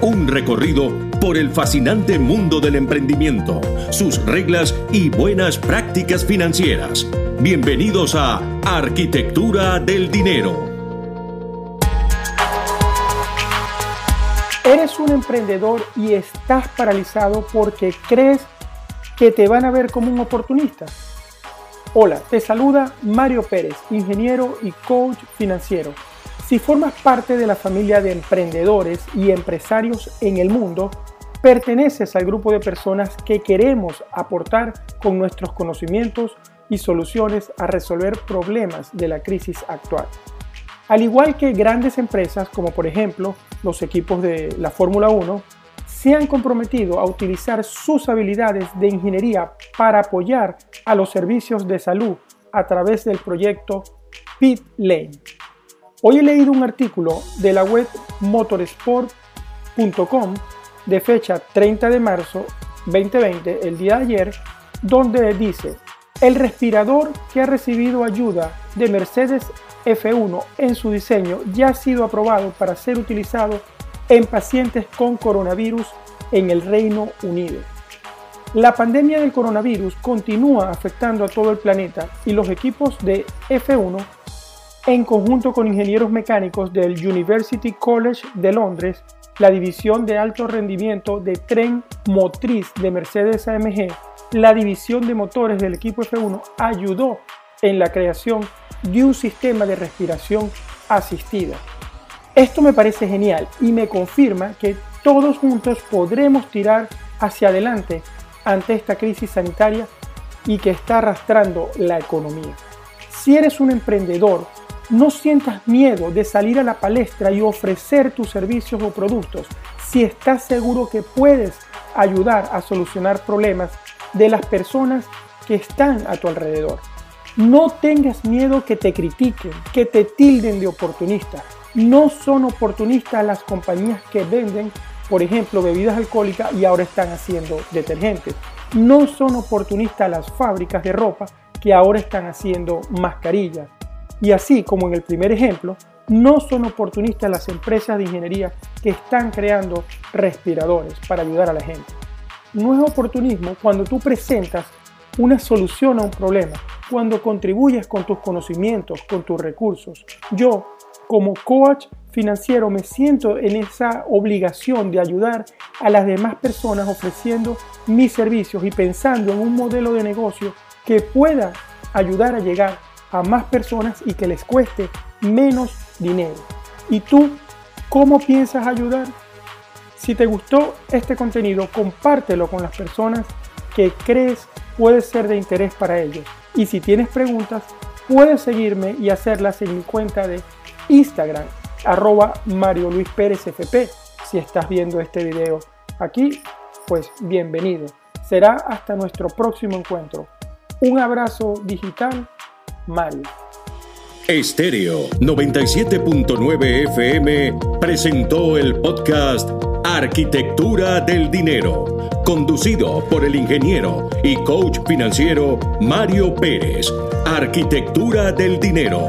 Un recorrido por el fascinante mundo del emprendimiento, sus reglas y buenas prácticas financieras. Bienvenidos a Arquitectura del Dinero. Eres un emprendedor y estás paralizado porque crees que te van a ver como un oportunista. Hola, te saluda Mario Pérez, ingeniero y coach financiero. Si formas parte de la familia de emprendedores y empresarios en el mundo, perteneces al grupo de personas que queremos aportar con nuestros conocimientos y soluciones a resolver problemas de la crisis actual. Al igual que grandes empresas como por ejemplo los equipos de la Fórmula 1, se han comprometido a utilizar sus habilidades de ingeniería para apoyar a los servicios de salud a través del proyecto Pit Lane. Hoy he leído un artículo de la web motorsport.com de fecha 30 de marzo 2020, el día de ayer, donde dice, el respirador que ha recibido ayuda de Mercedes F1 en su diseño ya ha sido aprobado para ser utilizado en pacientes con coronavirus en el Reino Unido. La pandemia del coronavirus continúa afectando a todo el planeta y los equipos de F1, en conjunto con ingenieros mecánicos del University College de Londres, la división de alto rendimiento de tren motriz de Mercedes AMG, la división de motores del equipo F1 ayudó en la creación de un sistema de respiración asistida. Esto me parece genial y me confirma que todos juntos podremos tirar hacia adelante ante esta crisis sanitaria y que está arrastrando la economía. Si eres un emprendedor no sientas miedo de salir a la palestra y ofrecer tus servicios o productos si estás seguro que puedes ayudar a solucionar problemas de las personas que están a tu alrededor. No tengas miedo que te critiquen, que te tilden de oportunista. No son oportunistas las compañías que venden, por ejemplo, bebidas alcohólicas y ahora están haciendo detergentes. No son oportunistas las fábricas de ropa que ahora están haciendo mascarillas. Y así como en el primer ejemplo, no son oportunistas las empresas de ingeniería que están creando respiradores para ayudar a la gente. No es oportunismo cuando tú presentas una solución a un problema, cuando contribuyes con tus conocimientos, con tus recursos. Yo, como coach financiero, me siento en esa obligación de ayudar a las demás personas ofreciendo mis servicios y pensando en un modelo de negocio que pueda ayudar a llegar a más personas y que les cueste menos dinero. ¿Y tú cómo piensas ayudar? Si te gustó este contenido, compártelo con las personas que crees puede ser de interés para ellos. Y si tienes preguntas, puedes seguirme y hacerlas en mi cuenta de Instagram, arroba Mario Luis Pérez FP. Si estás viendo este video aquí, pues bienvenido. Será hasta nuestro próximo encuentro. Un abrazo digital Mario. Estéreo 97.9 FM presentó el podcast Arquitectura del Dinero, conducido por el ingeniero y coach financiero Mario Pérez. Arquitectura del Dinero